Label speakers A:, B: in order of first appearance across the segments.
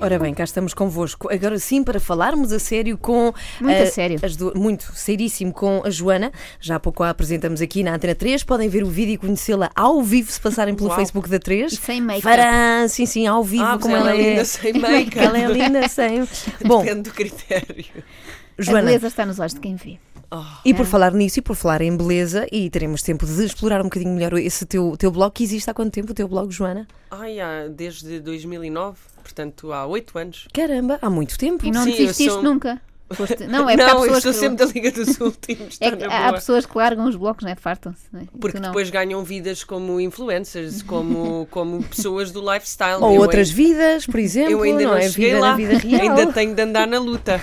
A: Ora bem, cá estamos convosco. Agora sim, para falarmos a sério com.
B: Muito
A: eh,
B: a sério.
A: as du- Muito, seríssimo com a Joana. Já há pouco a apresentamos aqui na Antena 3. Podem ver o vídeo e conhecê-la ao vivo se passarem pelo
C: Uau.
A: Facebook da 3.
B: E sem make-up.
A: Sim, sim, ao vivo,
C: Ah,
A: como
C: ela
A: ela,
C: é
A: é.
C: linda sem make-up.
A: Ela é linda sem. Bom,
C: Depende do critério.
B: A
A: Joana,
B: beleza está nos olhos de quem vê.
A: e por falar nisso e por falar em beleza, e teremos tempo de explorar um bocadinho melhor esse teu, teu blog, que existe há quanto tempo o teu blog, Joana?
C: Ai, há, desde 2009, portanto há 8 anos.
A: Caramba, há muito tempo.
B: E não
C: Sim,
B: desististe
C: sou-
B: nunca. Foste- Não, é
C: não, eu sou
B: que.
C: sempre da Liga dos Últimos.
B: É que há pessoas que largam os blocos, não é? Fartam-se. não é?
C: Porque
B: não.
C: depois ganham vidas como influencers, como, como pessoas do lifestyle.
A: Ou
C: Eu
A: outras
C: ai-
A: vidas, por exemplo,
C: Eu ainda não,
A: é?
C: cheguei
A: vida
C: lá.
A: vida real.
C: Ainda tenho de andar na luta.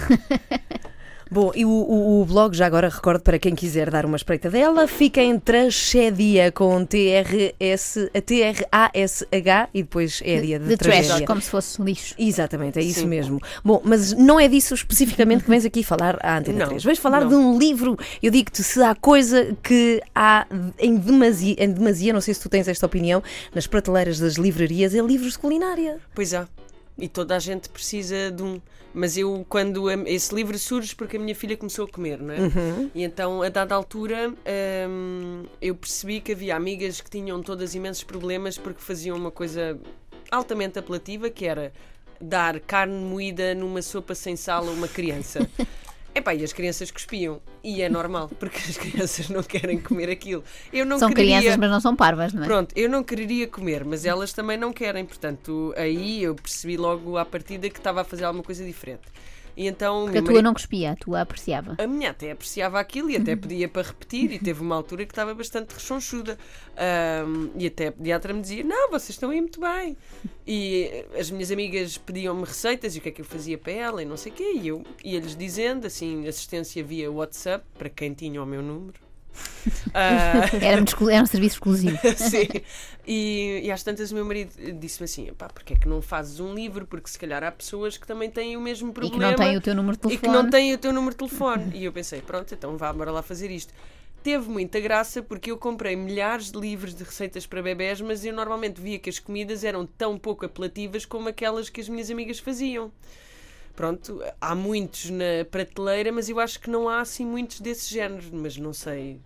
A: Bom, e o, o- o blog, já agora recordo para quem quiser dar uma espreita dela, fica em Tragédia com T-R-S, T-R-A-S-H e depois é a dia de,
B: de trash, como se fosse lixo.
A: Exatamente, é isso
C: Sim.
A: mesmo. Bom, mas não é disso especificamente que vens aqui falar à Antena
C: Não,
A: 3. Vais falar
C: não.
A: de um livro. Eu digo-te, se há coisa que há em demasia, em demasia, não sei se tu tens esta opinião, nas prateleiras das livrarias, é livros de culinária.
C: Pois é. E toda a gente precisa de um. Mas eu, quando esse livro surge, porque a minha filha começou a comer, não é? E então, a dada altura, hum, eu percebi que havia amigas que tinham todas imensos problemas porque faziam uma coisa altamente apelativa, que era dar carne moída numa sopa sem sal a uma criança. Epá, e as crianças cuspiam. E é normal, porque as crianças não querem comer aquilo. Eu não
B: São
C: queria...
B: crianças, mas não são parvas, não é?
C: Pronto, eu não quereria comer, mas elas também não querem, portanto, aí eu percebi logo à partida que estava a fazer alguma coisa diferente. E então,
B: Porque a tua
C: marido-
B: não cuspia, a tua apreciava.
C: a minha até apreciava aquilo e até pedia para repetir, e teve uma altura que estava bastante rechonchuda. Ahm, e até a pediatra me dizia: Não, vocês estão aí muito bem. E as minhas amigas pediam-me receitas e o que é que eu fazia para ela e não sei o quê. E eu ia-lhes dizendo, assim, assistência via WhatsApp, para quem tinha o meu número. Ah,
B: Era, era um serviço exclusivo.
C: Sim. E, e às tantas o meu marido disse-me assim: pá, porque é que não fazes um livro? Porque se calhar há pessoas que também têm o mesmo
B: E
C: problema
B: que não tem o teu número de
C: e
B: telefone.
C: que não têm o teu número de telefone. e eu pensei: pronto, então vá, bora lá fazer isto. Teve muita graça porque eu comprei milhares de livros de receitas para bebés, mas eu normalmente via que as comidas eram tão pouco apelativas como aquelas que as minhas amigas faziam. Pronto, há muitos na prateleira, mas eu acho que não há assim muitos desse género. Mas não sei,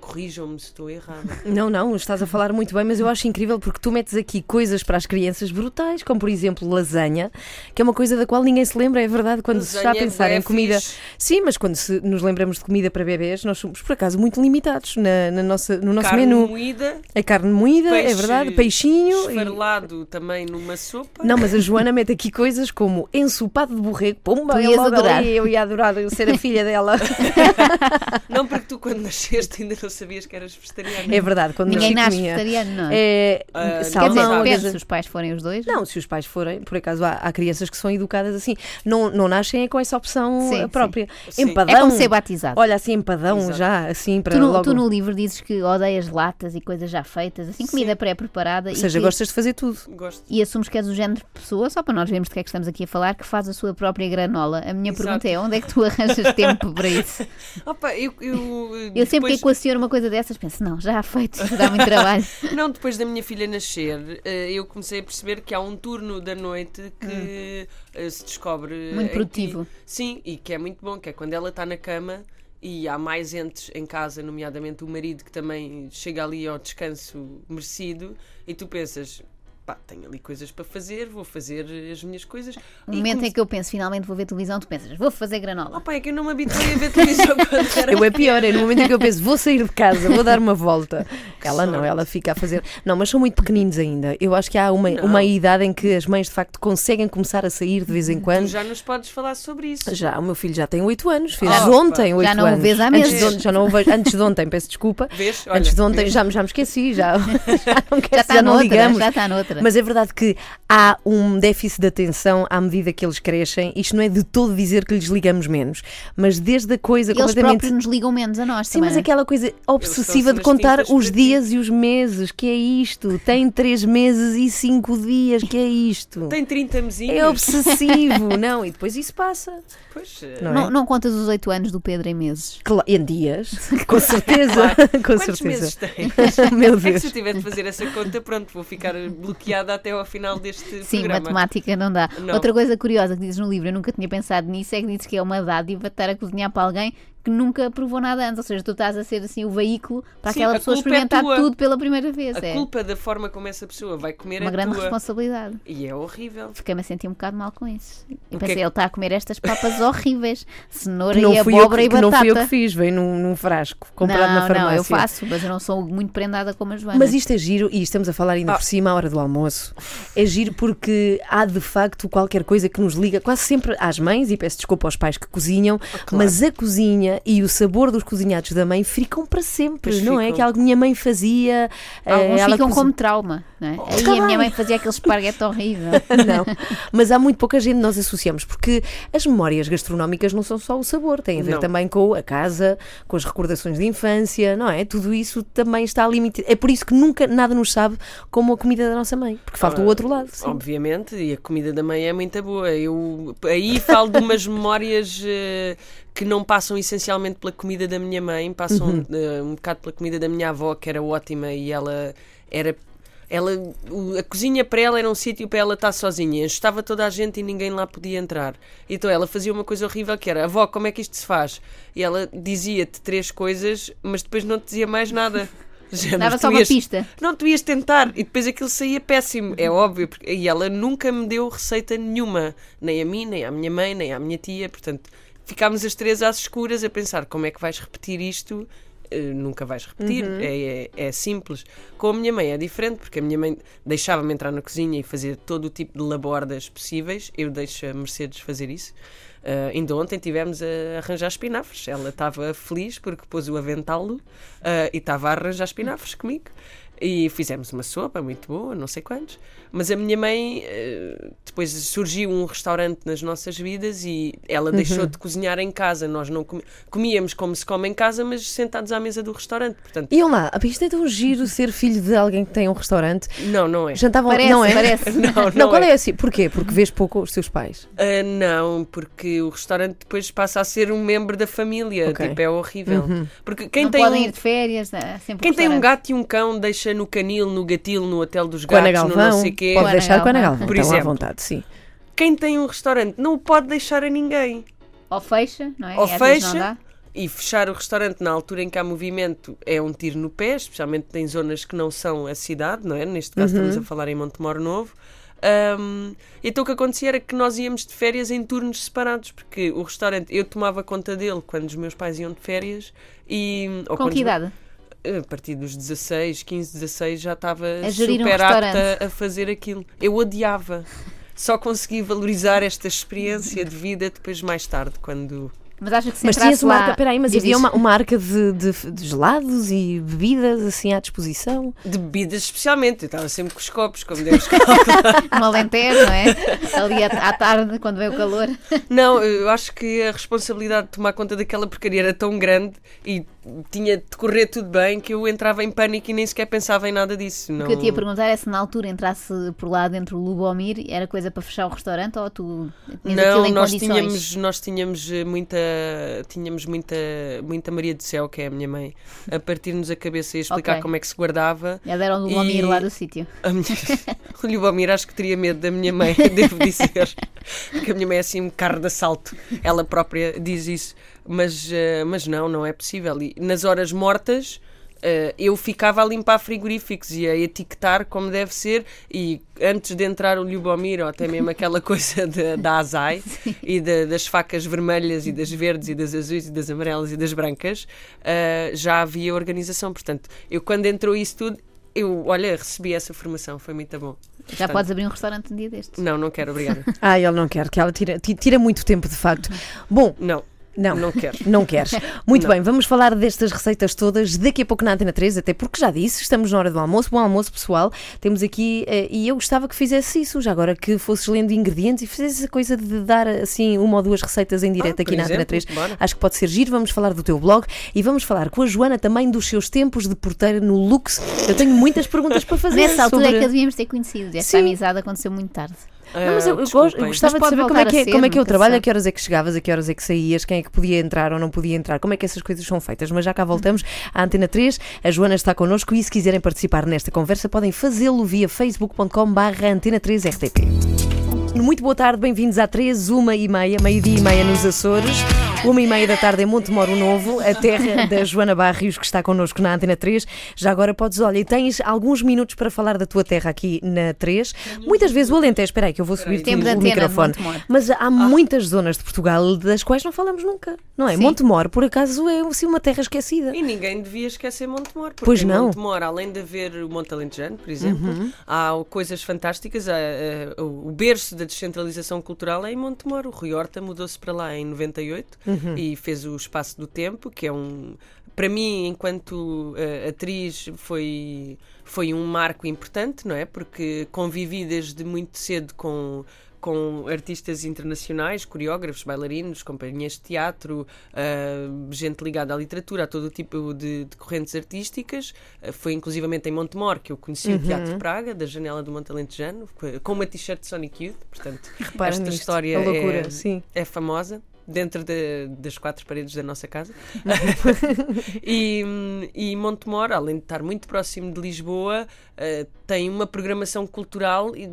C: corrijam-me se estou errada.
A: Não, não, estás a falar muito bem, mas eu acho incrível porque tu metes aqui coisas para as crianças brutais, como por exemplo lasanha, que é uma coisa da qual ninguém se lembra, é verdade, quando se está a
C: Lasanha é
A: pensar
C: bué
A: em comida.
C: fixe.
A: Sim, mas quando se nos lembramos de comida para bebés, nós somos por acaso muito limitados na, na nossa, no nosso
C: Carne
A: menu.
C: moída,
A: A carne moída, é
C: peixe
A: verdade, peixinho. e-
C: esfarelado também numa sopa.
A: Não, mas a Joana mete aqui coisas como ensopado de borrego. É
B: ias
A: logo
B: adorar.
A: ali, eu ia adorar eu ser a filha dela.
C: Não, porque tu quando nasceste ainda não sabias que eras vegetariana.
A: É verdade, quando
B: Ninguém nasce
A: comia.
B: vegetariano, não é?
A: É,
C: Ah,
B: Quer dizer,
A: salmão,
B: depende
A: às
B: se os pais forem os dois.
A: Não, se os pais forem, por acaso há, há crianças que são educadas assim, não, não nascem com essa opção
B: Sim,
A: própria.
C: Sim.
A: Empadão.
B: É como ser batizado.
A: Olha, assim, empadão
C: Exato.
A: já, assim, para
B: Tu no,
A: logo.
B: tu no livro dizes que odeias latas e coisas já feitas, assim, comida pré-preparada.
A: Ou seja,
B: que-
A: gostas de fazer tudo.
C: Gosto.
B: E assumes que és o género de pessoa, só para nós vermos de que é que estamos aqui a falar, que faz a sua própria granola. A minha
C: Exato.
B: pergunta é: onde é que tu arranjas tempo para isso?
C: Opa, eu, eu,
B: Eu sempre que equaciono uma coisa dessas penso: não, já há feito, dá muito trabalho.
C: Não, depois da minha filha nascer, eh, eu comecei a perceber que há um turno da noite que eh, se descobre.
B: Hum. Muito produtivo.
C: ti. Sim, e que é muito bom, que é quando ela está na cama e há mais entes em casa, nomeadamente o marido que também chega ali ao descanso merecido, e tu pensas. Pá, tenho ali coisas para fazer, vou fazer as minhas coisas.
B: No momento
C: come-
B: em que eu penso, finalmente vou ver televisão, tu pensas: vou fazer granola.
C: Opa, é que eu não me habituei a ver televisão quando era
A: Eu é pior, é no momento em que eu penso, vou sair de casa, vou dar uma volta. Ela não, ela fica a fazer. Não, mas são muito pequeninos ainda. Eu acho que há uma,
C: Não.
A: uma idade em que as mães de facto conseguem começar a sair de vez em
C: Tu
A: quando.
C: já nos podes falar sobre isso.
A: Já, o meu filho já tem 8 anos, fez
C: Já-
A: ontem 8
B: Já não o
A: anos.
B: vês há
A: antes
B: meses.
A: de ontem, já não o vejo, antes de ontem, peço desculpa.
C: Vês? Olha,
A: antes de ontem,
C: vês?
A: já, me- já me esqueci, já, já não, quero,
B: Já está
A: já não
B: noutra,
A: ligamos.
B: já está noutra.
A: Mas é verdade que há um déficit de atenção à medida que eles crescem. Isto não é de todo dizer que lhes ligamos menos, mas desde a coisa
B: Eles
A: completamente.
B: próprios nos ligam menos a nós
A: Sim,
B: também.
A: mas
B: é?
A: aquela coisa obsessiva de contar os dias e os meses, que é isto? Tem 3 meses e 5 dias, que é isto?
C: Tem 30 mesinhos.
A: É obsessivo, não, e depois isso passa.
C: Pois, eh,
A: Não é?
B: Não, não contas os 8 anos do Pedro em meses.
A: Cla- Em dias, com certeza, com
C: Quantos
A: certeza.
C: meses tens?
A: Meu
C: É que
A: Deus.
C: se eu tiver de fazer essa conta, pronto, vou ficar bloqueada bloqueada até ao final deste
B: Sim,
C: programa.
B: matemática não dá.
C: Não.
B: Outra coisa curiosa que dizes no livro, eu nunca tinha pensado nisso, é que dizes que é uma dádiva estar a cozinhar para alguém que nunca provou nada antes. Ou seja, tu estás a ser assim o veículo para
C: Sim,
B: aquela pessoa
C: é
B: experimentar
C: tua.
B: tudo pela primeira vez.
C: A
B: é
C: culpa da forma como essa pessoa vai comer
B: uma
C: é
B: grande
C: tua.
B: responsabilidade.
C: E é horrível.
B: Fiquei-me a sentir um bocado mal com isso. E
C: é
B: pensei,
C: que-
B: ele está a comer estas papas horríveis. Cenoura e
A: fui eu,
B: abóbora
A: que,
B: e
A: que não
B: batata.
A: fui eu que fiz, veio num, num frasco, comprado
B: não,
A: na farmácia.
B: não, eu faço, mas eu não sou muito prendada como a Joana.
A: Mas isto é giro, e estamos a falar ainda
C: Ah.
A: por cima à hora do almoço. É giro porque há de facto qualquer coisa que nos liga quase sempre às mães, e peço desculpa aos pais que cozinham, mas a cozinha e o sabor dos cozinhados da mãe ficam para sempre,
C: Pois
A: não é?
C: ficam.
A: Que algo que minha mãe fazia. eh,
B: Alguns
A: ela
B: ficam
A: cozi-
B: como trauma, não é? Aí
A: Está
B: a minha
A: bem.
B: mãe fazia aquele esparguete horrível.
A: Não, mas há muito pouca gente que nós associamos, porque as memórias gastronómicas não são só o sabor, têm a ver
C: Não.
A: também com a casa, com as recordações de infância, não é? Tudo isso também está limitado. É por isso que nunca nada nos sabe como a comida da nossa mãe, porque falta o outro lado. sim.
C: Obviamente, e a comida da mãe é muito boa. Eu aí falo de umas memórias eh, que não passam essencialmente pela comida da minha mãe, passam
A: Uhum.
C: eh, um bocado pela comida da minha avó, que era ótima e ela era. Ela, a cozinha para ela era um sítio para ela estar sozinha. Estava toda a gente e ninguém lá podia entrar. Então ela fazia uma coisa horrível que era: Avó, como é que isto se faz? E ela dizia-te três coisas, mas depois não te dizia mais nada. Género,
B: Dava só uma
C: ias-
B: pista.
C: não, tu ias tentar e depois aquilo saía péssimo, é óbvio. porque- E ela nunca me deu receita nenhuma, nem a mim, nem à minha mãe, nem à minha tia. Portanto, ficámos as três às escuras a pensar como é que vais repetir isto. Eh, nunca vais repetir, é, é, é simples. Com a minha mãe é diferente, porque a minha mãe deixava-me entrar na cozinha e fazer todo o tipo de labordas possíveis. Eu deixo a Mercedes fazer isso. Uh, ainda ontem tivemos a arranjar espinafres. Ela estava feliz porque pôs o avental uh, e estava a arranjar espinafres comigo. E fizemos uma sopa muito boa, não sei quantos. Mas a minha mãe, uh, depois surgiu um restaurante nas nossas vidas e ela deixou de cozinhar em casa. Nós não comíamos como se come em casa, mas sentados à mesa do restaurante. Portanto,
A: Iam lá, isto é tão giro ser filho de alguém que tem um restaurante.
C: não, não é.
A: Jantavam,
B: Parece,
A: não é?
B: parece.
C: Não,
A: Não,
C: não
A: qual
C: é.
A: é assim? Porquê? Porque vês pouco os teus pais.
C: Ah, não, porque o restaurante depois passa a ser um membro da família.
A: Ok.
C: Tipo, é horrível. Porque quem
B: não
C: tem
B: podem
C: um-
B: ir de férias, sempre
C: Quem tem um gato e um cão deixa no canil, no gatil, no hotel dos
A: Ana
C: gatos, no não sei quê.
A: pode
B: Ana
A: deixar com a Ana
B: Galvão.
C: Por
A: estão à
C: exemplo.
A: vontade, sim.
C: Quem tem um restaurante não o pode deixar a ninguém.
B: Ou fecha, não é?
C: Ou
B: E
C: fecha. E fechar o restaurante na altura em que há movimento é um tiro no pé, especialmente em zonas que não são a cidade, não é? Neste caso estamos a falar em Montemor Novo. Ahm, então o que acontecia era que nós íamos de férias em turnos separados, porque o restaurante, eu tomava conta dele quando os meus pais iam de férias e...
B: Com que
C: os meus-
B: idade?
C: A partir dos 16, 15, 16 já estava
B: um
C: super
B: restaurante.
C: apta a fazer aquilo. Eu odiava. Só consegui valorizar esta experiência de vida depois mais tarde, quando
B: Mas acha que se
A: Mas tinha-se uma
B: lá...
A: arca, peraí, mas havia uma, uma arca de, de- de gelados e bebidas assim à disposição.
C: de bebidas especialmente, eu estava sempre com os copos, como Deus.
B: Um alentejo, não é? Ali à, à tarde, quando vem o calor.
C: Não, eu acho que a responsabilidade de tomar conta daquela porcaria era tão grande e tinha de correr tudo bem que eu entrava em pânico e nem sequer pensava em nada disso. Não...
B: O que eu te ia perguntar é se na altura entrasse por lá dentro o Lubomir, era coisa para fechar o restaurante ou tu
C: Não,
B: em
C: nós
B: condições?
C: tínhamos, nós tínhamos eh, muita, tínhamos muita, muita Maria do Céu, que é a minha mãe, a partir-nos a cabeça e a explicar
B: Ok.
C: como é que se guardava.
B: Ela era o Lubomir
C: E-
B: lá do sítio.
C: Minha... o Lubomir acho que teria medo da minha mãe, devo dizer. Porque a minha mãe é assim um carro de assalto. Ela própria diz isso. Mas, eh, mas não, não é possível. E nas horas mortas. eh, eu ficava a limpar frigoríficos e a etiquetar como deve ser e antes de entrar o Lubomir ou até mesmo aquela coisa de- da Azai e da- das facas vermelhas e das verdes e das azuis e das amarelas e das brancas eh, já havia organização, portanto eu quando entrou isso tudo eu, olha, recebi essa formação, foi muito bom.
B: Já
C: Portanto,
B: podes abrir um restaurante um dia destes.
C: Não, não quero, obrigada.
A: Ah, ele não quer, que ela tira, ti- tira muito tempo, de facto. Bom,
C: Não,
A: não.
C: não quero.
A: Não queres. Muito
C: Não.
A: bem, vamos falar destas receitas todas daqui a pouco na Antena 3, até porque já disse, estamos na hora do almoço. Bom almoço, pessoal. Temos aqui, eh, e eu gostava que fizesse isso, já agora que fosses lendo ingredientes e fizesse a coisa de dar assim uma ou duas receitas em direto
C: Ah,
A: aqui na Antena
C: exemplo,
A: 3.
C: bora.
A: Acho que pode ser giro. Vamos falar do teu blog e vamos falar com a Joana também dos seus tempos de porteira no Lux. Eu tenho muitas perguntas para fazer.
B: Nessa altura
A: sobre...
B: é que a devíamos ter conhecido. Esta
A: Sim.
B: amizade aconteceu muito tarde.
A: Não, mas eu, eu
C: Ah,
A: gosto- eu gostava de saber como é, que é,
B: ser,
A: como é que é o trabalho, a que horas é que chegavas, a que horas é que saías, quem é que podia entrar ou não podia entrar, como é que essas coisas são feitas. Mas já cá voltamos à Antena 3, a Joana está connosco e se quiserem participar nesta conversa podem fazê-lo via facebook.com barra Antena 3 RTP. Muito boa tarde, bem-vindos à 3, uma e meia, meio-dia e meia nos Açores. Uma e meia da tarde em Montemoro Novo, a terra da Joana Barrios, que está connosco na Antena 3. Já agora podes, olha, e tens alguns minutos para falar da tua terra aqui na 3. Muitas vezes o Alentejo, espera aí que eu vou subir
B: Temos
A: o
B: de
A: microfone. Mas há muitas zonas de Portugal das quais não falamos nunca, não é?
B: Sim.
A: Montemor, por acaso, é assim, uma terra esquecida.
C: E ninguém devia esquecer Montemor, porque
A: Pois não.
C: Montemor, além de haver o Monte Alentejano, por exemplo,
A: Uhum.
C: há coisas fantásticas. há, eh, o berço da descentralização cultural é em Montemor. O Rui Horta mudou-se para lá em 98
A: Uhum.
C: e fez o Espaço do Tempo, que é um. Para mim, enquanto eh, atriz, foi, foi um marco importante, não é? Porque convivi desde muito cedo com com artistas internacionais, coreógrafos, bailarinos, companhias de teatro, ah, gente ligada à literatura, a todo tipo de, de correntes artísticas. Ah, foi inclusivamente em Montemor que eu conheci o Teatro Praga, da janela do Monte Alentejano, com uma t-shirt de Sonic Youth, portanto,
A: Repara
C: esta
A: nisto,
C: história
A: a loucura,
C: é, é famosa. Dentro de- das quatro paredes da nossa casa. e, e Montemor, além de estar muito próximo de Lisboa, eh, tem uma programação cultural e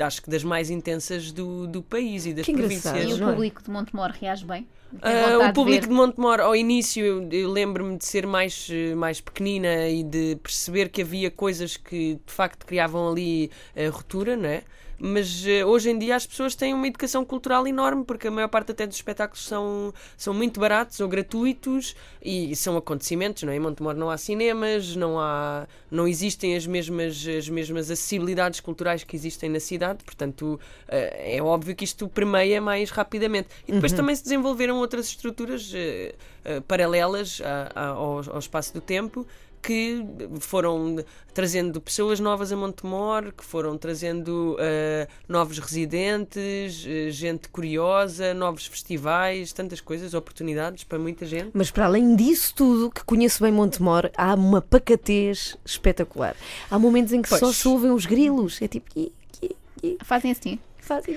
C: acho que das mais intensas do, do país e das
A: Que
C: províncias.
B: E o
A: é?
B: público de Montemor reage bem? Vontade
C: o público
B: de
C: de, Montemor, ao início, eu, eu lembro-me de ser mais, mais pequenina e de perceber que havia coisas que de facto criavam ali eh, ruptura, não é? Mas eh, hoje em dia as pessoas têm uma educação cultural enorme, porque a maior parte até dos espetáculos são, são muito baratos ou gratuitos e são acontecimentos, não é? Em Montemor não há cinemas, não, há, não existem as mesmas, as mesmas acessibilidades culturais que existem na cidade, portanto eh, é óbvio que isto permeia mais rapidamente. E depois também se desenvolveram outras estruturas eh, paralelas ao, ao espaço do tempo que foram trazendo pessoas novas a Montemor, que foram trazendo eh, novos residentes, eh, gente curiosa, novos festivais, tantas coisas, oportunidades para muita gente.
A: Mas para além disso tudo, que conheço bem Montemor, há uma pacatez espetacular. Há momentos em que só
C: Pois.
A: se ouvem os grilos. É tipo.
B: Fazem assim.
A: Fazem.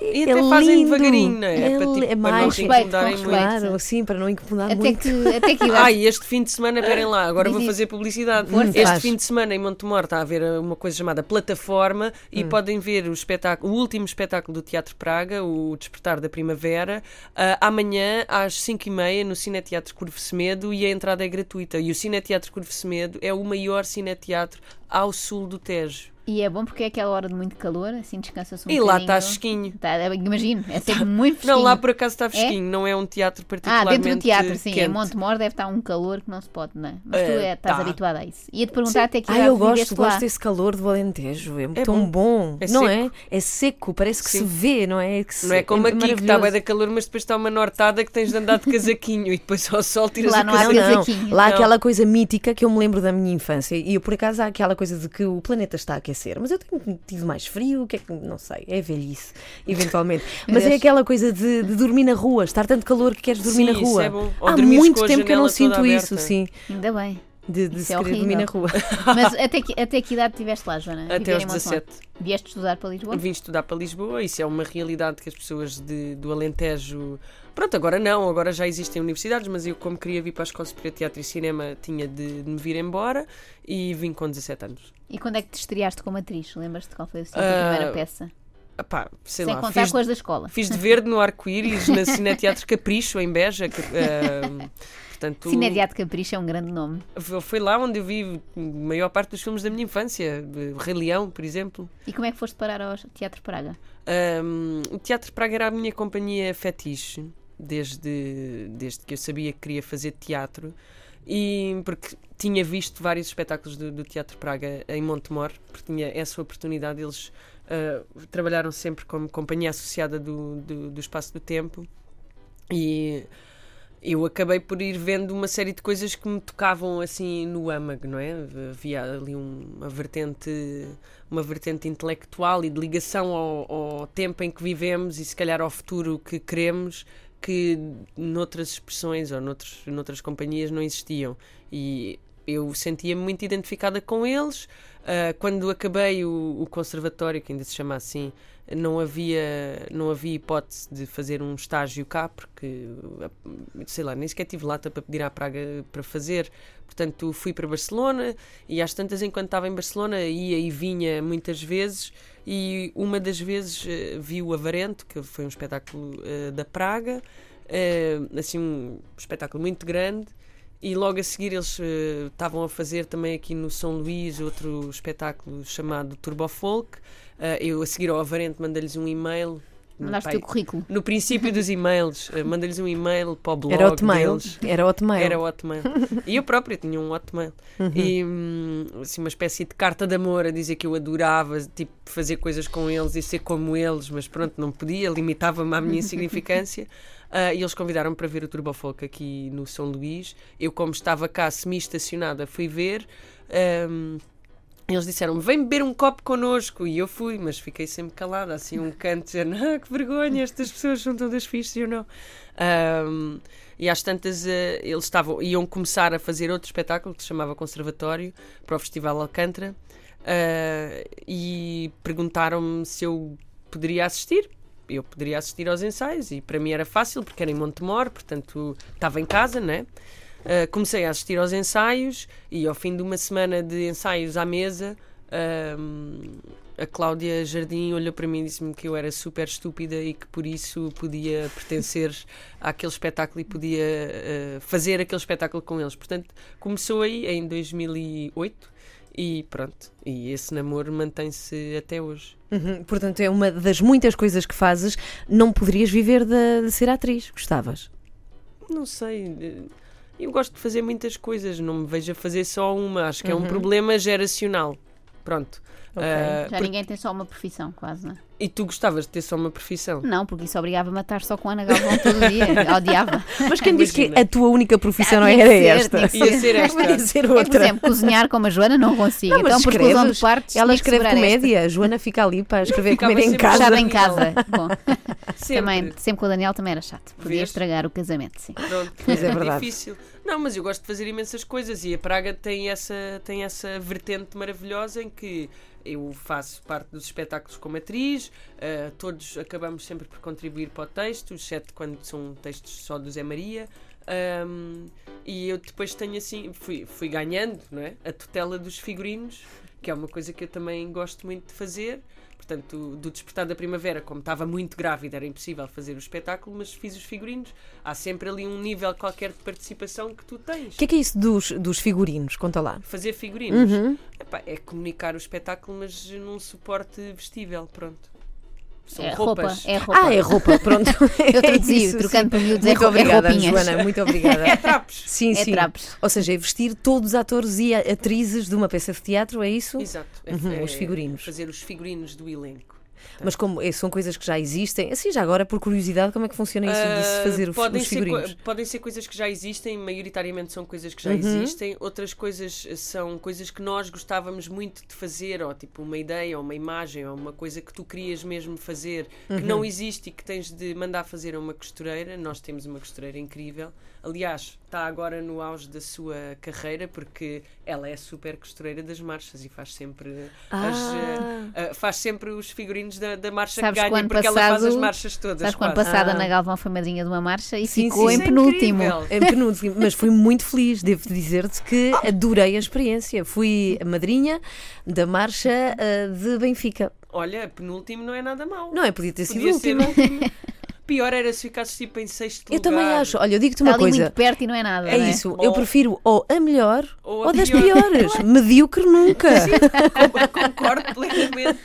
C: E até fazem
A: lindo.
C: devagarinho, não é?
A: É,
C: para,
A: li-
C: tipo,
A: é
C: para não
A: mais
C: se
B: respeito,
C: incomodarem
B: com
C: muito.
A: Claro, assim, para não incomodar
B: Até
A: muito.
B: que, até que
C: Ah, e este fim de semana, esperem lá, agora vou fazer publicidade.
A: Força.
C: Este
A: Faz.
C: fim de semana em Montemor está a haver uma coisa chamada Plataforma e
A: Hum.
C: podem ver o, espetáculo, o último espetáculo do Teatro Praga, o Despertar da Primavera, ah, amanhã às 5h30 no Cineteatro Curvo Semedo e a entrada é gratuita. E o Cineteatro Curvo Semedo é o maior cineteatro ao sul do Tejo.
B: E é bom porque é aquela hora de muito calor, assim descansa-se um
C: e lá está fresquinho.
B: Tá, imagino, é sempre muito fresquinho.
C: Não, lá por acaso está fresquinho, não é um teatro
B: Ah,
C: particularmente
B: dentro do teatro, sim. Em
C: quente.
B: Montemor deve estar um calor que não se pode, não é? Mas tu
C: É,
B: é, estás
C: tá.
B: habituada a isso. Ia-te perguntar até que
A: Ah, eu gosto,
B: lá.
A: gosto desse calor do Alentejo. É, tão
C: bom.
A: bom,
C: É
A: não
C: seco.
A: é? É seco, parece que
C: Sim.
A: se vê, não é? Que se-
C: Não é como aqui que está bem da calor, mas depois está uma nortada que tens de andar de casaquinho e depois ao sol tiras
B: Lá
C: o
B: não há
A: Não,
C: casaquinho.
A: não.
B: casaquinho.
A: Lá há
C: Não.
A: aquela coisa mítica que eu me lembro da minha infância. E eu, por acaso, há aquela coisa de que o planeta está a aquecer. Mas eu tenho tido mais frio, o que é que. Não sei, é velhice, eventualmente. Mas é aquela coisa de, de dormir na rua, estar tanto calor que queres dormir
C: Sim,
A: na
C: isso
A: rua.
C: é
A: Há muito tempo que eu não sinto isso,
C: aberta.
A: sim.
B: Ainda bem.
A: De, de
B: Isso
A: se
B: é
A: querer dormir na rua.
B: Mas até que, até que idade estiveste lá, Joana?
C: Até aos
B: em Montemor?
C: 17.
B: Vieste estudar para Lisboa?
C: Vim estudar para Lisboa, isso é uma realidade que as pessoas de- do Alentejo. Pronto, agora não, agora já existem universidades, mas eu, como queria vir para a Escola Superior de Teatro e Cinema, tinha de, de me vir embora e vim com 17 anos.
B: E quando é que te estreaste como atriz? Lembras-te qual foi assim, a tua
C: Ah,
B: primeira peça?
C: Epá, sei
B: Sem
C: lá,
B: contar
C: fiz,
B: com as da escola.
C: fiz de verde no arco-íris na Cineteatro Capricho, em Beja. que, ah, portanto,
B: Cineteatro Capricho é um grande nome.
C: Foi- lá onde eu vi a maior parte dos filmes da minha infância. Rei Leão, por exemplo.
B: E como é que foste parar ao Teatro Praga?
C: Um, o Teatro Praga era a minha companhia fetiche, desde, desde que eu sabia que queria fazer teatro. E porque tinha visto vários espetáculos do, do Teatro Praga em Montemor, porque tinha essa oportunidade. Eles ah, trabalharam sempre como companhia associada do, do, do Espaço do Tempo. E eu acabei por ir vendo uma série de coisas que me tocavam assim no âmago, não é? Havia ali um- uma vertente uma vertente intelectual e de ligação ao, ao tempo em que vivemos e se calhar ao futuro que queremos que noutras expressões ou noutros, noutras companhias não existiam e eu sentia-me muito identificada com eles. Uh, quando acabei o, o, conservatório, que ainda se chama assim, não havia, não havia hipótese de fazer um estágio cá, porque, sei lá, nem sequer tive lata para pedir à Praga para fazer. Portanto, fui para Barcelona e às tantas, enquanto estava em Barcelona, ia e vinha muitas vezes. E uma das vezes uh, vi o Avarento, que foi um espetáculo uh, da Praga, uh, assim, um espetáculo muito grande. E logo a seguir eles estavam a fazer também aqui no São Luís outro espetáculo chamado Turbo Folk. eu a seguir ao Avarento mandei-lhes um e-mail
B: Mandaste o teu currículo.
C: No princípio dos e-mails, uh, mandei-lhes um e-mail para o blog
A: Era Hotmail.
C: deles.
A: Era Hotmail.
C: Era Hotmail. e eu própria tinha um Hotmail. Uhum. E hum, assim, uma espécie de carta de amor a dizer que eu adorava tipo, fazer coisas com eles e ser como eles, mas pronto, não podia, limitava-me à minha insignificância. Uh, e eles convidaram-me para ver o Turbo Folk aqui no São Luís. Eu, como estava cá semi-estacionada, fui ver. Um, eles disseram vem beber um copo connosco. E eu fui, mas fiquei sempre calada, assim, um canto, dizendo, ah, que vergonha, estas pessoas são todas fixas, eu não. Um, e às tantas, uh, eles estavam, iam começar a fazer outro espetáculo que se chamava Conservatório, para o Festival Alcântara, uh, e perguntaram-me se eu poderia assistir. Eu poderia assistir aos ensaios, e para mim era fácil, porque era em Montemor, portanto estava em casa, né? Uh, comecei a assistir aos ensaios e ao fim de uma semana de ensaios à mesa, uh, a Cláudia Jardim olhou para mim e disse-me que eu era super estúpida e que por isso podia pertencer àquele espetáculo e podia uh, fazer aquele espetáculo com eles. Portanto, começou aí em 2008 e pronto, e esse namoro mantém-se até hoje.
A: Uhum, portanto, é uma das muitas coisas que fazes. Não poderias viver de, de ser atriz, gostavas?
C: Não sei eu gosto de fazer muitas coisas, não me vejo a fazer só uma. Acho que é um uhum. problema geracional. Pronto.
B: Okay. Uh, Já ninguém tem só uma profissão, quase, não é?
C: E tu gostavas de ter só uma profissão?
B: Não, porque isso obrigava-me a estar só com a Ana Galvão todo o dia. Odiava.
A: Mas quem disse que a tua única profissão não era ser, esta?
C: Ia ser esta.
A: Ia ser outra. É,
B: por exemplo, cozinhar como a Joana não consigo. Não, então, por exclusão de partes,
A: ela escreve comédia. A Joana fica ali para escrever comédia em casa.
B: Fechada em casa. Bom, sempre. Também, sempre com o Daniel também era chato. Podia estragar o casamento, sim.
C: Pronto, pois é, é verdade. difícil. Não, mas eu gosto de fazer imensas coisas e a Praga tem essa, tem essa vertente maravilhosa em que eu faço parte dos espetáculos como atriz, uh, todos acabamos sempre por contribuir para o texto, exceto quando são textos só do Zé Maria. Um, e eu depois tenho assim, fui, fui ganhando não é? a tutela dos figurinos, que é uma coisa que eu também gosto muito de fazer. Portanto, do Despertar da Primavera, como estava muito grávida, era impossível fazer o espetáculo, mas fiz os figurinos. Há sempre ali um nível qualquer de participação que tu tens.
A: O que é, que é isso dos, dos figurinos? Conta lá.
C: Fazer figurinos. Uhum. Epá, é comunicar o espetáculo, mas num suporte vestível, pronto.
B: São é roupas.
A: Roupa, é roupa. Ah, é roupa, pronto.
B: Eu traduzi, é trocando para miúdos,
A: muito
B: é,
A: obrigada,
B: é
A: Joana, muito obrigada.
C: É trapos.
A: Sim,
B: é
A: sim.
B: Trapos.
A: Ou seja, é vestir todos os atores e atrizes de uma peça de teatro, é isso?
C: Exato.
A: Uhum, é, os figurinos.
C: Fazer os figurinos do elenco.
A: Mas como eh, são coisas que já existem, assim já agora por curiosidade, como é que funciona isso de se fazer uh, podem os figurinos?
C: Ser, podem ser coisas que já existem, maioritariamente são coisas que já uhum. existem, outras coisas são coisas que nós gostávamos muito de fazer, ou tipo uma ideia, ou uma imagem, ou uma coisa que tu querias mesmo fazer, uhum. que não existe e que tens de mandar fazer a uma costureira. Nós temos uma costureira incrível. Aliás, está agora no auge da sua carreira porque ela é super costureira das marchas e faz sempre ah. as, uh, uh, faz sempre os figurinos da, da marcha sabes que ganha porque passado, ela faz as marchas todas.
B: Sabes quando passada ah. na Galvão foi madrinha de uma marcha e sim, ficou sim, em é penúltimo.
A: É em penúltimo, mas fui muito feliz, devo dizer-te que adorei a experiência. Fui a madrinha da marcha uh, de Benfica.
C: Olha, penúltimo não é nada mau.
A: Não é, podia ter podia sido último.
C: Pior era se ficasses tipo em sexto
A: lugar. Eu também acho. Olha, eu digo-te uma
B: Está
A: coisa.
B: muito perto e não é nada.
A: É,
B: não
A: é? isso. Ou, eu prefiro ou a melhor ou, a ou das
C: pior.
A: piores. Medíocre nunca.
C: Sim, concordo plenamente.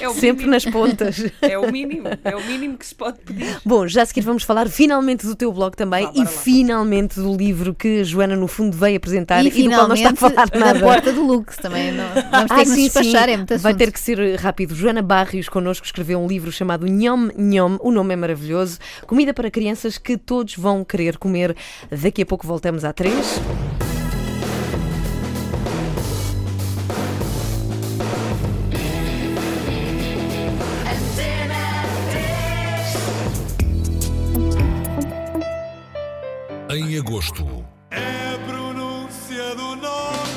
A: É Sempre mínimo. nas pontas.
C: É o mínimo. É o mínimo que se pode pedir.
A: Bom, já a seguir vamos falar finalmente do teu blog também e lá, finalmente do livro que a Joana, no fundo, veio apresentar
B: e,
A: e do qual não está a falar nada.
B: na porta do Lux também. Não, vamos ter ah, que sim, despachar. Sim. É
A: Vai ter que ser rápido. Joana Barrios connosco escreveu um livro chamado Nhom Nhom. O nome é maravilhoso. Comida para crianças que todos vão querer comer. Daqui a pouco voltamos à três.
D: Em agosto.
E: É a pronúncia do nome.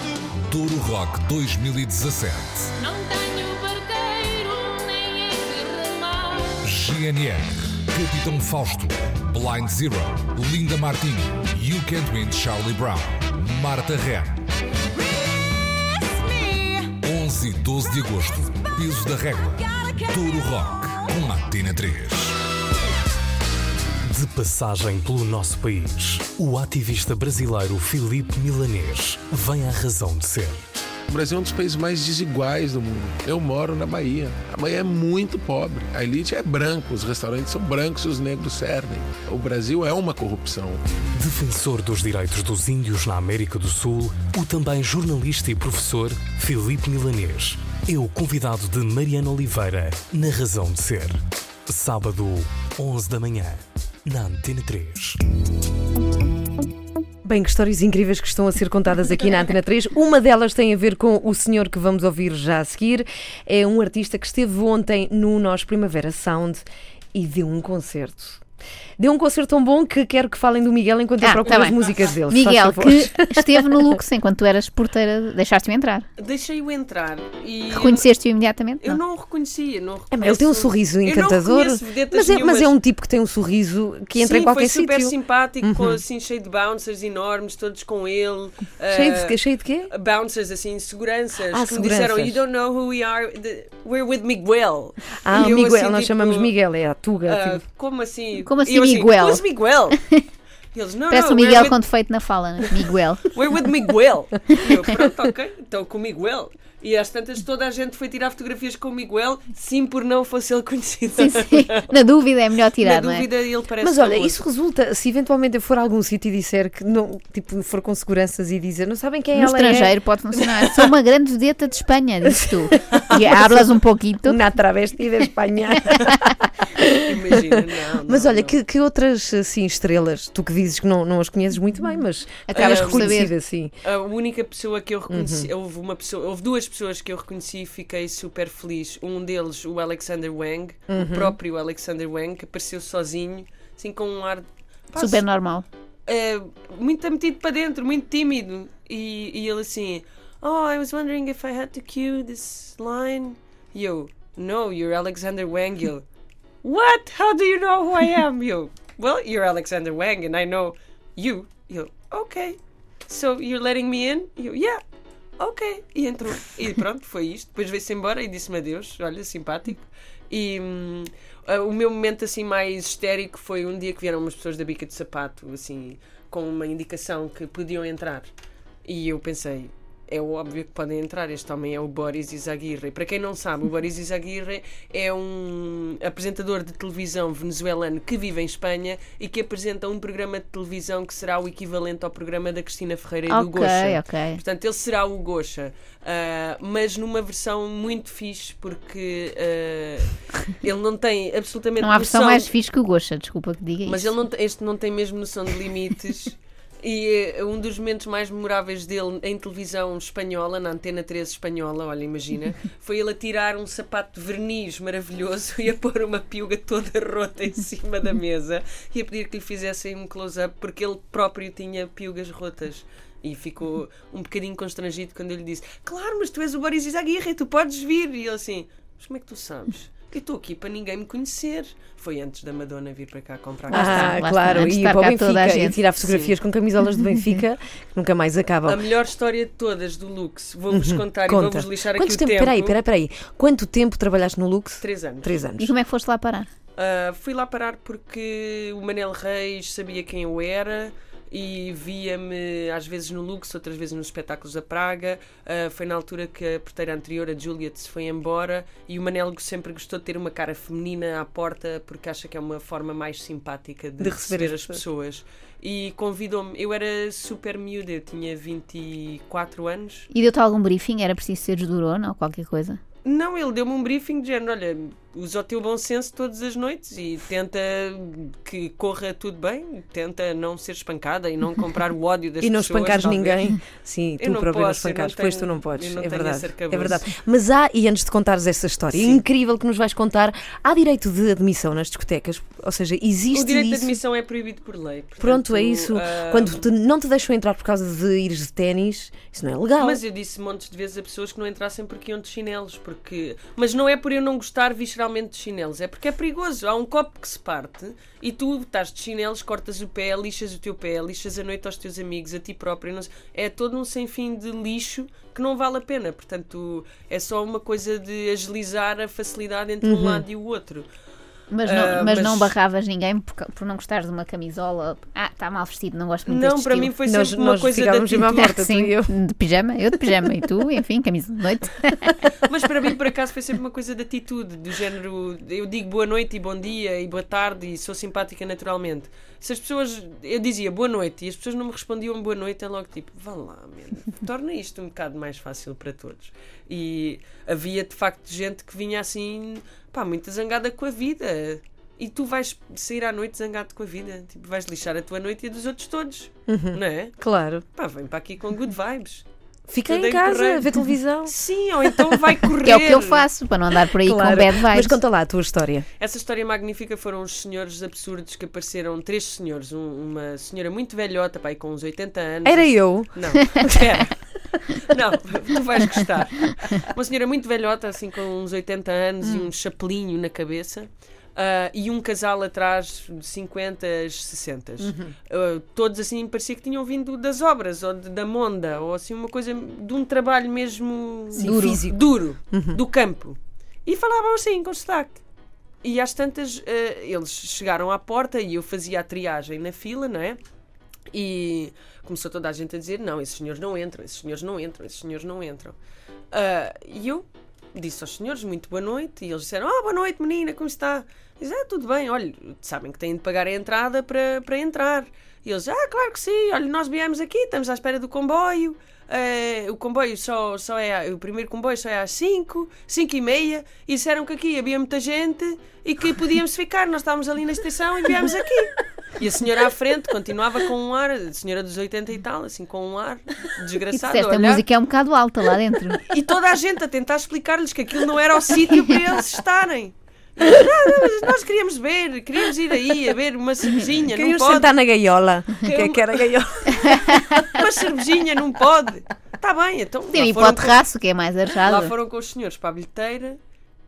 D: Douro Rock 2017.
E: Não tenho barqueiro nem em que remar.
D: GNR, Capitão Fausto, Blind Zero, Linda Martini, You Can't Win Charlie Brown, Marta Ren. 11 e 12 de agosto, Peso da Régua, Douro Rock, com Antena 3.
F: De passagem pelo nosso país, o ativista brasileiro Filipe Milanês vem à razão de ser.
G: O Brasil é um dos países mais desiguais do mundo. Eu moro na Bahia. A Bahia é muito pobre. A elite é branca, os restaurantes são brancos e os negros servem. O Brasil é uma corrupção.
F: Defensor dos direitos dos índios na América do Sul, o também jornalista e professor Filipe Milanês é o convidado de Mariana Oliveira na Razão de Ser. Sábado, 11 da manhã, na Antena 3.
A: Bem, que histórias incríveis que estão a ser contadas aqui na Antena 3. Uma delas tem a ver com o senhor que vamos ouvir já a seguir. É um artista que esteve ontem no nosso Primavera Sound e deu um concerto. Deu um concerto tão bom que quero que falem do Miguel enquanto eu
B: Ah,
A: procuro
B: tá
A: as
B: bem.
A: músicas dele.
B: Miguel,
A: faz favor.
B: que esteve no Lux enquanto tu eras porteira, deixaste-me entrar.
C: Deixei-o entrar e.
B: Reconheceste-o imediatamente?
C: Eu
B: Não.
C: não o reconhecia, não
A: É, mas ele tem um
C: reconheço-
A: sorriso
C: Eu não
A: encantador,
C: reconheço
A: mas é, mas é um tipo que tem um sorriso que entra
C: Sim,
A: em qualquer
C: foi super
A: sítio. Uhum.
C: simpático, com, assim, cheio de bouncers enormes, todos com ele.
A: Cheio de, cheio de quê?
C: Bouncers, assim, seguranças,
A: Ah,
C: que me disseram:
A: seguranças.
C: You don't know who we are, the- we're with Miguel.
A: Ah,
C: E eu,
A: Miguel,
C: assim,
A: nós
C: tipo,
A: chamamos Miguel, é a Tuga.
C: ah,
A: tipo.
C: como assim?
B: Como assim
C: eu
B: Miguel?
C: Who's Miguel? Eles, não,
B: Parece
C: não,
B: o Miguel
C: with-
B: com defeito na fala, né? Miguel.
C: We're with Miguel. Eu, pronto, ok, então com o Miguel. E às tantas toda a gente foi tirar fotografias com o Miguel, sim por não fosse ele conhecido.
B: Sim, sim. Na dúvida é melhor tirar,
C: Na
B: não é?
C: dúvida ele parece
A: Mas olha, isso resulta, se eventualmente eu for a algum sítio e disser que não, tipo, for com seguranças e dizer, não sabem quem
B: No
A: ela
B: estrangeiro pode funcionar. Sou uma grande vedeta de Espanha, dizes tu. E hablas um
A: é?
B: pouquinho.
A: Na travesti da Espanha.
C: Imagina, não,
A: mas
C: não,
A: olha,
C: não.
A: Que, que outras assim, estrelas, tu que dizes que não, não as conheces muito bem, mas
B: Acabas por saber.
A: reconhecida assim.
C: A única pessoa que eu reconheci,
A: Uhum.
C: houve uma pessoa, houve duas pessoas que eu reconheci e fiquei super feliz. Um deles, o Alexander Wang,
A: Uhum.
C: o próprio Alexander Wang, que apareceu sozinho, assim com um ar pá,
B: Super normal.
C: eh, muito metido para dentro, muito tímido. E, e ele assim, Oh, I was wondering if I had to cue this line. E eu, No, you're Alexander Wang. E ele, What? How do you know who I am? E eu, Well, you're Alexander Wang and I know you. E ele, Ok. So you're letting me in? E eu, Yeah. Ok. E entrou. E pronto, foi isto. Depois veio-se embora e disse-me adeus. Olha, simpático. E hum, o meu momento assim mais histérico foi um dia que vieram umas pessoas da bica de sapato, assim, com uma indicação que podiam entrar. E eu pensei, é óbvio que podem entrar, este homem é o Boris Izaguirre. Para quem não sabe, o Boris Izaguirre é um apresentador de televisão venezuelano que vive em Espanha e que apresenta um programa de televisão que será o equivalente ao programa da Cristina Ferreira e do
B: Ok,
C: Gocha.
B: ok.
C: Portanto, ele será o Gosha, ah, mas numa versão muito fixe, porque ah, ele não tem absolutamente
B: Não há versão
C: noção,
B: mais fixe que o Gosha, desculpa que diga
C: Mas
B: isso.
C: ele não, este não tem mesmo noção de limites. E um dos momentos mais memoráveis dele em televisão espanhola, na Antena 13 espanhola, olha, imagina, foi ele a tirar um sapato de verniz maravilhoso e a pôr uma piuga toda rota em cima da mesa e a pedir que lhe fizessem um close-up porque ele próprio tinha piugas rotas. E ficou um bocadinho constrangido quando eu lhe disse: Claro, mas tu és o Boris Izaguirre, tu podes vir. E ele assim: Mas como é que tu sabes? Eu estou aqui para ninguém me conhecer. Foi antes da Madonna vir para cá comprar
A: ah,
B: está.
A: claro, e para o
B: a
A: Benfica, e tirar fotografias com camisolas do Benfica, que nunca mais
C: A
A: acabam.
C: melhor história de todas do Lux. Vou-vos contar e
A: Uhum. Conta.
C: vou-vos lixar
A: Quanto
C: aqui
A: tempo?
C: o tempo.
A: Peraí, peraí, peraí. Quanto tempo trabalhaste no Lux?
C: Três anos.
A: Três
B: E
A: anos.
B: como é que foste lá parar?
C: Ah, fui lá parar porque o Manel Reis sabia quem eu era e via-me às vezes no Lux, outras vezes nos espetáculos da Praga. Ah, foi na altura que a porteira anterior, a Juliet, se foi embora e o Manel sempre gostou de ter uma cara feminina à porta porque acha que é uma forma mais simpática de,
A: De receber
C: receber,
A: as
C: as pessoas. E convidou-me, eu era super miúda, eu tinha 24 anos
B: E deu-te algum briefing? Era preciso seres durona ou qualquer coisa?
C: Não, ele deu-me um briefing de género, olha, usa o teu bom senso todas as noites e tenta que corra tudo bem, tenta não ser espancada e não comprar o ódio das
A: E não
C: pessoas.
A: espancares
C: talvez.
A: ninguém. Sim,
C: Eu
A: tu
C: não
A: próprio não
C: posso, eu
A: espancares.
C: não
A: Pois
C: tenho-
A: tu não podes.
C: não
A: é verdade. É verdade. Mas há, e antes de contares essa história
C: Sim.
A: incrível que nos vais contar, há direito de admissão nas discotecas? Ou seja, existe
C: O direito de
A: isso?
C: admissão é proibido por lei. portanto,
A: Pronto, é isso.
C: ah,
A: Quando te- não te deixam entrar por causa de ires de ténis, isso não é legal.
C: Mas eu disse montes de vezes a pessoas que não entrassem porque iam de chinelos, porque... Mas não é por eu não gostar visceralmente de chinelos, é porque é perigoso. Há um copo que se parte e tu estás de chinelos, cortas o pé, lixas o teu pé, lixas a noite aos teus amigos, a ti próprio. não É todo um sem fim de lixo que não vale a pena. Portanto, é só uma coisa de agilizar a facilidade entre
A: Uhum.
C: um lado e o outro.
B: Mas não,
C: Ah,
B: mas
C: mas-
B: não barravas ninguém por, por não gostares de uma camisola. Ah, está mal vestido, não gosto muito
C: Não, para
B: estilo.
C: mim foi
A: nós
C: sempre uma
A: nós
C: coisa da
A: tu
B: Sim,
A: e eu.
B: de pijama, eu de pijama e tu, enfim, camisa de noite.
C: Mas para mim, por acaso, foi sempre uma coisa de atitude, do género. Eu digo boa noite e bom dia e boa tarde e sou simpática naturalmente. Se as pessoas. Eu dizia boa noite e as pessoas não me respondiam boa noite, é logo tipo, vá lá, man, torna isto um bocado mais fácil para todos. E havia de facto gente que vinha assim, pá, muito zangada com a vida. E tu vais sair à noite zangado com a vida. Tipo, vais lixar a tua noite e a dos outros todos. Não é?
A: Claro.
C: Pá, vem para aqui com good vibes.
A: Fica
C: Tudo
A: em casa, vê televisão.
C: Sim, ou então vai correr.
B: Que é o que eu faço, para não andar por aí com
A: Claro.
B: bad vibes.
A: Mas conta lá a tua história.
C: Essa história magnífica foram os senhores absurdos que apareceram, três senhores, um- uma senhora muito velhota, pai, com uns 80 anos.
A: Era eu.
C: Não, era. Não, tu vais gostar. Uma senhora muito velhota, assim, com uns 80 anos e um chapelinho na cabeça. Ah, e um casal atrás de 50, 60. Ah, todos assim parecia que tinham vindo das obras ou de- da monda, ou assim uma coisa de um trabalho mesmo
A: Sim, físico.
C: duro, do campo. E falavam assim, com sotaque. E às tantas, eh, eles chegaram à porta e eu fazia a triagem na fila, não é? E começou toda a gente a dizer: não, esses senhores não entram, esses senhores não entram, esses senhores não entram. E eu disse aos senhores: muito boa noite. E eles disseram: ah, boa noite, menina, como está? Diz, ah, tudo bem, olha, sabem que têm de pagar a entrada para, para entrar. E eles: ah, claro que sim, olha, nós viemos aqui, estamos à espera do comboio. Eh, o comboio só, só é o primeiro comboio só é às 5, 5 e meia e disseram que aqui havia muita gente e que podíamos ficar, nós estávamos ali na estação e viemos aqui e a senhora à frente continuava com um ar a senhora dos 80 e tal, assim com um ar
B: E
C: desgraçado
B: disseste,
C: a
B: música é um bocado alta lá dentro.
C: e toda a gente a tentar explicar-lhes que aquilo não era o sítio para eles estarem E "Não, não, mas nós queríamos ver, queríamos ir aí a ver uma cervejinha, não
A: Queriam
C: pode
A: sentar na gaiola. Que é que era a gaiola?
C: uma cervejinha, não pode está bem, então
B: Tem
C: lá
B: ir
C: foram
B: para o
C: com-
B: terraço, que é mais
C: Lá
B: arejado.
C: foram com os senhores para a bilheteira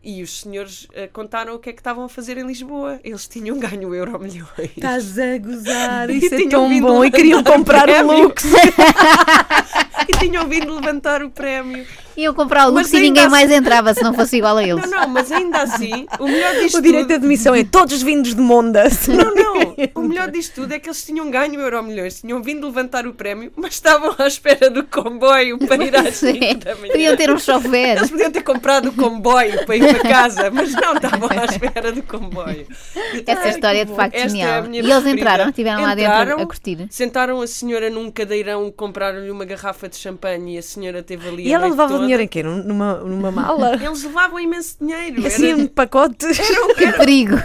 C: e os senhores eh, contaram o que é que estavam a fazer em Lisboa. Eles tinham ganho euro milhões.
A: Estás a gozar,
C: E
A: isso é
C: tinham
A: tão
C: vindo
A: bom. E queriam comprar o
C: prémio.
A: Lux.
C: e tinham vindo levantar o prémio.
B: Iam comprar o Lux e ninguém
C: assim-
B: mais entrava se não fosse igual a eles.
C: Não, não, mas ainda assim, o melhor disto
A: O direito de admissão é todos vindos de Mondas.
C: Não, não. O melhor disto tudo é que eles tinham ganho euro milhões, tinham vindo levantar o prémio, mas estavam à espera do comboio para ir às 5 da manhã.
B: Podiam ter um chofer.
C: Eles podiam ter comprado o comboio para ir para casa, mas não estavam à espera do comboio.
B: Essa
C: Ai,
B: história é de facto
C: Esta é
B: genial.
C: minha
B: e eles
C: preferida.
B: entraram, estiveram lá dentro a curtir.
C: Sentaram a senhora num cadeirão, compraram-lhe uma garrafa de champanhe e a senhora teve ali
A: E
C: a
A: ela levava. Dinheiro em quê? Num- Numa, numa mala?
C: Eles levavam imenso dinheiro.
A: Assim,
C: Era,
A: um pacote?
B: Que perigo.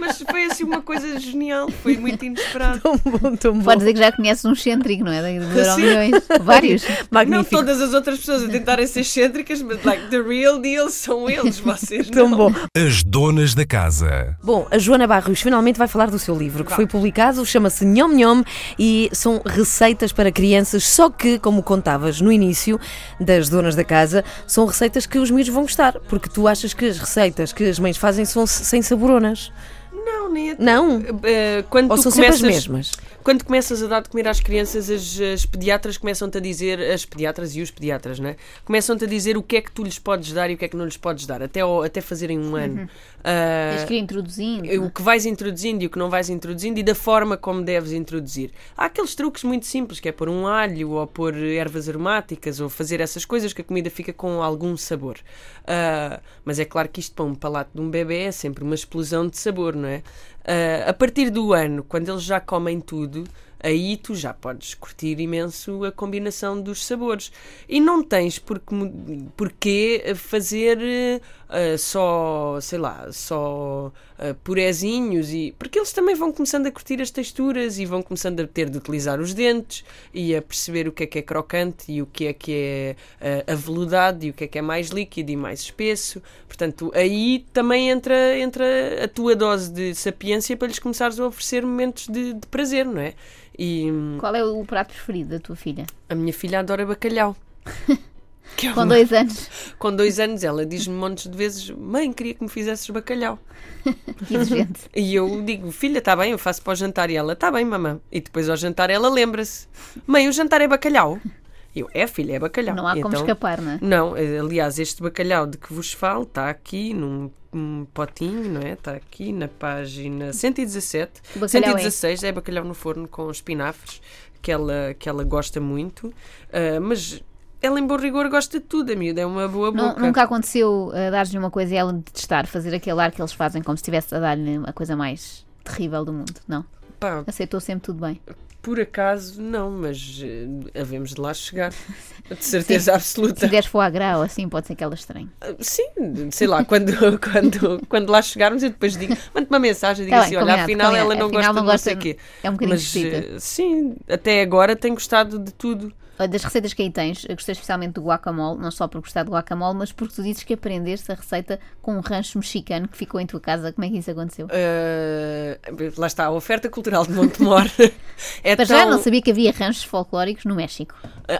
C: Mas foi assim uma coisa genial, foi muito inesperado.
A: Tão bom, tão bom.
B: Pode dizer que já conheces um excêntrico, não é? Vários.
C: Não
A: Magnífico.
C: todas as outras pessoas a tentarem ser excêntricas, mas like, the real deal são eles, vocês
A: Tão
C: não.
A: bom.
D: As donas da casa.
A: Bom, a Joana Barros finalmente vai falar do seu livro, que foi publicado, chama-se Nhom Nhom e são receitas para crianças, só que, como contavas no início das donas da casa, são receitas que os miúdos vão gostar, porque tu achas que as receitas que as mães fazem são sem saboronas.
C: Não, nem é-
A: Não?
C: Eh, quando
A: Ou são sempre
C: começas,
A: as mesmas?
C: Quando começas a dar de comer às crianças, as, as pediatras começam-te a dizer, as pediatras e os pediatras, né? Começam-te a dizer o que é que tu lhes podes dar e o que é que não lhes podes dar, até, ao- até fazerem um ano. Ah,
B: Tens que ir introduzindo.
C: o que vais introduzindo e o que não vais introduzindo e da forma como deves introduzir. Há aqueles truques muito simples, que é pôr um alho ou pôr ervas aromáticas ou fazer essas coisas que a comida fica com algum sabor. Ah, mas é claro que isto para um palato de um bebê é sempre uma explosão de sabor, não é? Ah, a partir do ano, quando eles já comem tudo, aí tu já podes curtir imenso a combinação dos sabores. E não tens porque, porquê fazer eh, só, sei lá, só uh, purezinhos, e, porque eles também vão começando a curtir as texturas e vão começando a ter de utilizar os dentes e a perceber o que é que é crocante e o que é que é uh, aveludado e o que é que é mais líquido e mais espesso. Portanto, aí também entra, entra a tua dose de sapiência para lhes começares a oferecer momentos de, de prazer, não é? E
B: Qual é o prato preferido da tua filha?
C: a minha filha adora bacalhau. É
B: Com dois anos.
C: com dois anos, ela diz-me montes de vezes: Mãe, queria que me fizesses bacalhau.
B: Exigente.
C: E eu digo: Filha, está bem, eu faço para o jantar. E ela: Está bem, mamã. E depois ao jantar ela lembra-se: Mãe, o jantar é bacalhau. Eu: É, filha, é bacalhau.
B: Não há
C: E
B: como
C: então-
B: escapar, não é?
C: Não, aliás, este bacalhau de que vos falo está aqui num, num potinho, não é? Está aqui na página 117.
B: Que bacalhau é?
C: 116 é? bacalhau no forno com espinafres, que ela, que ela gosta muito. Ah, mas ela, em bom rigor, gosta de tudo. A miúda é uma boa boca.
B: Nunca aconteceu uh, dar-lhe uma coisa e ela detestar, fazer aquele ar que eles fazem como se estivesse a dar-lhe a coisa mais terrível do mundo. Não.
C: Pá,
B: Aceitou sempre tudo bem.
C: por acaso, não, mas eh, havemos de lá chegar. De certeza
B: Se
C: absoluta.
B: deres foie gras ou assim, pode ser que ela estranhe.
C: Sim, sei lá, quando, quando, quando lá chegarmos, eu depois digo, mando uma mensagem, digo
B: Tá
C: assim:
B: bem,
C: olha, afinal ela não
B: Afinal
C: gosta
B: não
C: de não sei o quê.
B: É um bocadinho
C: Mas eh, sim, até agora tenho gostado de tudo.
B: Olha, Das receitas que aí tens, gostei especialmente do guacamole, não só por gostar do guacamole, mas porque tu dizes que aprendeste a receita com um rancho mexicano que ficou em tua casa. Como é que isso aconteceu?
C: Eh, lá está, a oferta cultural de Montemor. é
B: Para já
C: tão-
B: não sabia que havia ranchos folclóricos no México.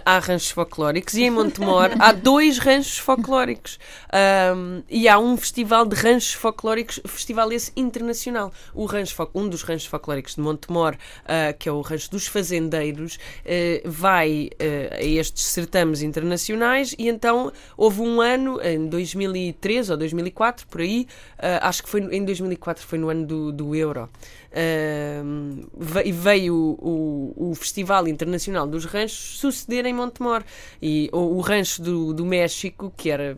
C: Há ranchos folclóricos e em Montemor há dois ranchos folclóricos Ahm, e há um festival de ranchos folclóricos, festival esse internacional. O rancho, um dos ranchos folclóricos de Montemor, ah, que é o rancho dos fazendeiros, eh, vai eh, a estes certames internacionais e então houve um ano, em 2003 ou 2004, por aí, acho que foi em 2004, foi no ano do, do Euro. Ve- veio o, o, o Festival Internacional dos Ranchos suceder em Montemor. E o, o rancho do, do México, que era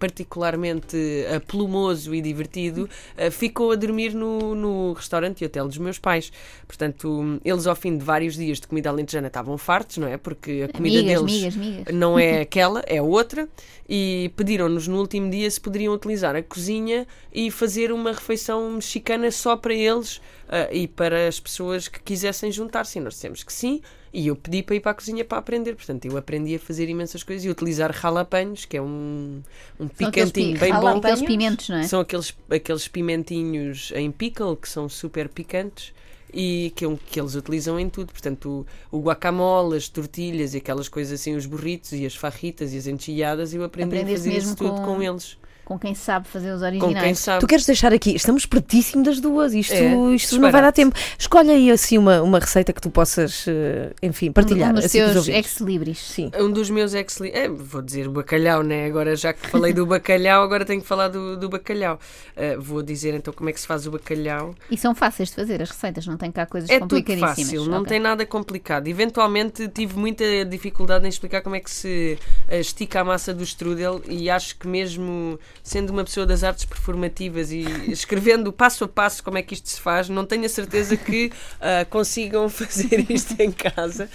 C: particularmente eh, plumoso e divertido, eh, ficou a dormir no, no restaurante e hotel dos meus pais. Portanto, eles ao fim de vários dias de comida alentejana estavam fartos, não é? Porque a comida
B: Amigas,
C: deles
B: migas, migas.
C: não é aquela, é outra, e pediram-nos no último dia se poderiam utilizar a cozinha e fazer uma refeição mexicana só para eles ah, e para as pessoas que quisessem juntar-se. E nós dissemos que sim, e eu pedi para ir para a cozinha para aprender. Portanto, eu aprendi a fazer imensas coisas e utilizar jalapeños, que é um, um
B: São
C: picantinho
B: pi-
C: bem bom.
B: Aqueles pimentos, não é?
C: São aqueles, aqueles pimentinhos em pickle que são super picantes e que, é um- que eles utilizam em tudo. Portanto, o, o guacamole, as tortilhas e aquelas coisas assim, os burritos e as farritas e as enchiladas, eu aprendi a
B: Aprendeste
C: fazer isso tudo
B: com-
C: com, eles.
B: Com quem sabe fazer os
C: Com quem
B: originais.
C: sabe.
A: Tu queres deixar aqui, estamos pertíssimo das duas, isto,
C: É,
A: isto não vai dar tempo. Escolhe aí assim uma, uma receita que tu possas, eh, enfim, partilhar.
B: Um dos
A: assim, ouvintes.
B: ex-libris.
A: Sim.
C: Um dos meus ex é, vou dizer o bacalhau, né? Agora, já que falei do bacalhau, agora tenho que falar do, do bacalhau. Ah, vou dizer então como é que se faz o bacalhau.
B: E são fáceis de fazer as receitas, não tem cá coisas
C: É tudo
B: complicadíssimas.
C: fácil, não
B: Ok.
C: tem nada complicado. Eventualmente tive muita dificuldade em explicar como é que se eh, estica a massa do strudel e acho que mesmo sendo uma pessoa das artes performativas e escrevendo passo a passo como é que isto se faz, não tenho a certeza que ah, consigam fazer isto em casa.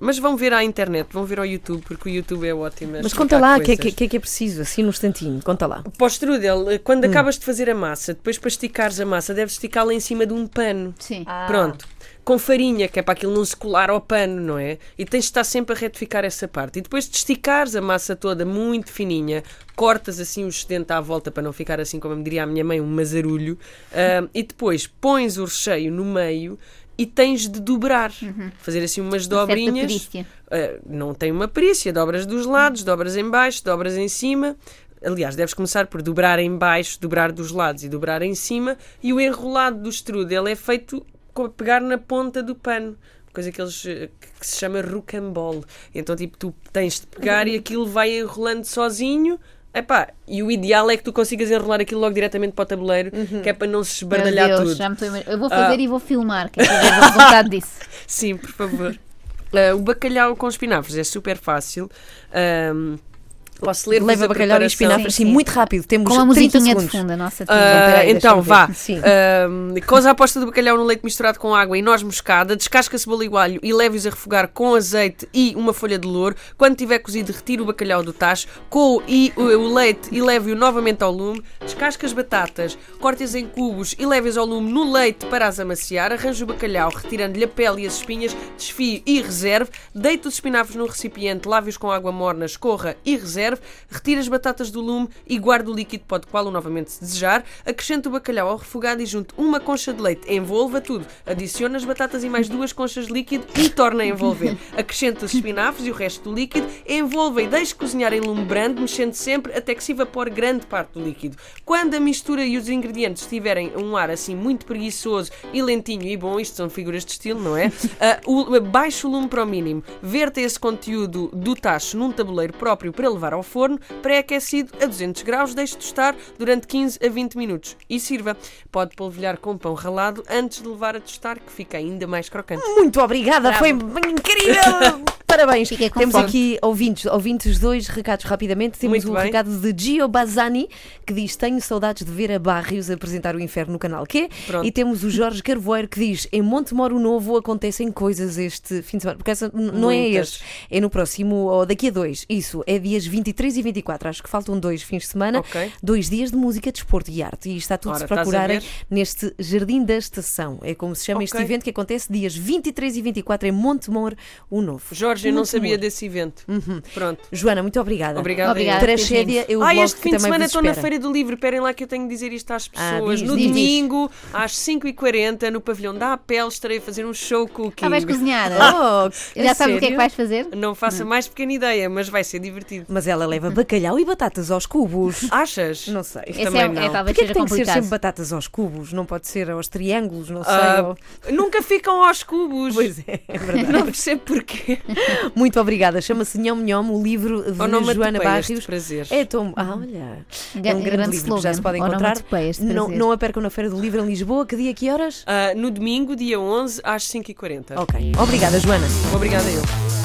C: Mas vão ver à internet, vão ver ao YouTube, porque o YouTube é ótimo.
A: Mas conta lá o que, é que, que é que é preciso, assim no instantinho, conta lá.
C: Para o strudel, eh,
A: Hum.
C: quando acabas de fazer a massa, depois para esticares a massa, deves esticá-la em cima de um pano.
B: Sim.
C: Pronto. Com farinha, que é para aquilo não se colar ao pano, não é? E tens de estar sempre a retificar essa parte. E depois de esticares a massa toda muito fininha, cortas assim o excedente à volta para não ficar assim, como me diria a minha mãe, um mazarulho. ah, e depois pões o recheio no meio e tens de dobrar. Fazer assim umas dobrinhas. Uh, não tem uma perícia, dobras dos lados, dobras em baixo, dobras em cima. Aliás, deves começar por dobrar em baixo, dobrar dos lados e dobrar em cima. E o enrolado do strudel é feito pegar na ponta do pano. Coisa que, eles, eh, que se chama rocambole. Então, tipo, tu tens de pegar e aquilo vai enrolando sozinho. Epá, e o ideal é que tu consigas enrolar aquilo logo diretamente para o tabuleiro, que é para não se esbardalhar
B: Deus,
C: tudo.
B: já me a. Eu vou fazer
C: Ah.
B: e vou filmar, que é o resultado disso.
C: Sim, por favor. Uh, o bacalhau com espinafres é super fácil. Um, Posso ler
A: Leva
C: a
A: bacalhau e espinafres,
B: Sim,
A: sim,
B: sim.
A: muito rápido. Temos
B: Com uma
A: 30
B: musiquinha de
A: segundos.
B: fundo, a nossa
C: Ah,
B: trilha.
A: peraí,
C: então, vá.
A: Sim.
C: Ahm, coza a posta do bacalhau no leite misturado com água e noz moscada, descasca a cebola e o alho e leve-os a refogar com azeite e uma folha de louro. Quando tiver cozido, retire o bacalhau do tacho, coe e o, o leite e leve-o novamente ao lume. Descasca as batatas, corte-as em cubos e leve-as ao lume no leite para as amaciar. Arranje o bacalhau, retirando-lhe a pele e as espinhas, desfie e reserve. Deite os espinafres num recipiente, lave-os com água morna, escorra e reserve. Retire as batatas do lume e guarde o líquido, pode coá-lo novamente se desejar. Acrescente o bacalhau ao refogado e junte uma concha de leite. Envolva tudo. Adicione as batatas e mais duas conchas de líquido e torne a envolver. Acrescente os espinafres e o resto do líquido. Envolva e deixe cozinhar em lume brando, mexendo sempre até que se evapore grande parte do líquido. Quando a mistura e os ingredientes tiverem um ar assim muito preguiçoso e lentinho e bom, isto são figuras de estilo, não é? Ah, o, baixe o lume para o mínimo. Verta esse conteúdo do tacho num tabuleiro próprio para levar ao forno, pré-aquecido a 200 graus, deixe tostar durante 15 a 20 minutos e sirva. Pode polvilhar com pão ralado antes de levar a tostar, que fica ainda mais crocante.
A: Muito obrigada,
B: Bravo.
A: foi incrível! Parabéns. Temos
B: fome.
A: aqui ouvintes, ouvintes dois recados rapidamente. Temos
C: Muito
A: um
C: bem.
A: recado de Gio Bazzani que diz: Tenho saudades de ver a Barrios apresentar o inferno no canal Q.
C: Pronto.
A: E temos o Jorge Carvoeiro que diz: Em Montemoro Novo acontecem coisas este fim de semana. Porque essa não é
C: Muitas.
A: este, é no próximo, ou daqui a dois. Isso, é dias 23 e 24. Acho que faltam dois fins de semana.
C: Ok.
A: Dois dias de música, desporto e arte. E está tudo
C: Ora,
A: se procurarem neste Jardim da Estação. É como se chama este
C: Ok.
A: evento que acontece dias 23 e 24 em Montemor, o Novo.
C: Jorge, eu não
A: Montemor.
C: sabia desse evento. Pronto.
A: Joana, muito obrigada.
C: Obrigada.
B: Obrigada.
A: Tragédia, eu
C: Ah, este fim de semana estou na. Feira do Livro. Esperem lá que eu tenho de dizer isto às
A: Ah,
C: pessoas.
A: diz,
C: no
A: diz,
C: domingo, às 5h40, no pavilhão da Apel, estarei a fazer um show cooking.
B: Ah, vais cozinhar?
A: Oh,
B: Já
A: a
B: sabes o que é que vais fazer?
C: Não faço a mais pequena ideia, mas vai ser divertido.
A: Mas ela leva bacalhau e batatas aos cubos.
C: Achas?
A: Não sei.
B: Esse
C: Também
B: é,
C: não.
B: é talvez
A: Porquê que tem que ser sempre batatas aos cubos? Não pode ser aos triângulos, não sei.
C: Ah,
A: ou-
C: Nunca ficam aos cubos.
A: Pois é, é verdade.
C: Não percebo porquê.
A: Muito obrigada. Chama-se Nhom Nhom, o livro de Joana
C: Onomatopeias de
A: Barrios.
C: prazer.
A: É tão. Ah, olha.
B: Ga-
A: É um grande, livro que já se pode encontrar. Não, não a percam na Feira do Livro em Lisboa. Que dia, que horas?
C: Ah, no domingo, dia 11, às 5h40.
A: Ok. Obrigada, Joana.
C: Obrigada eu.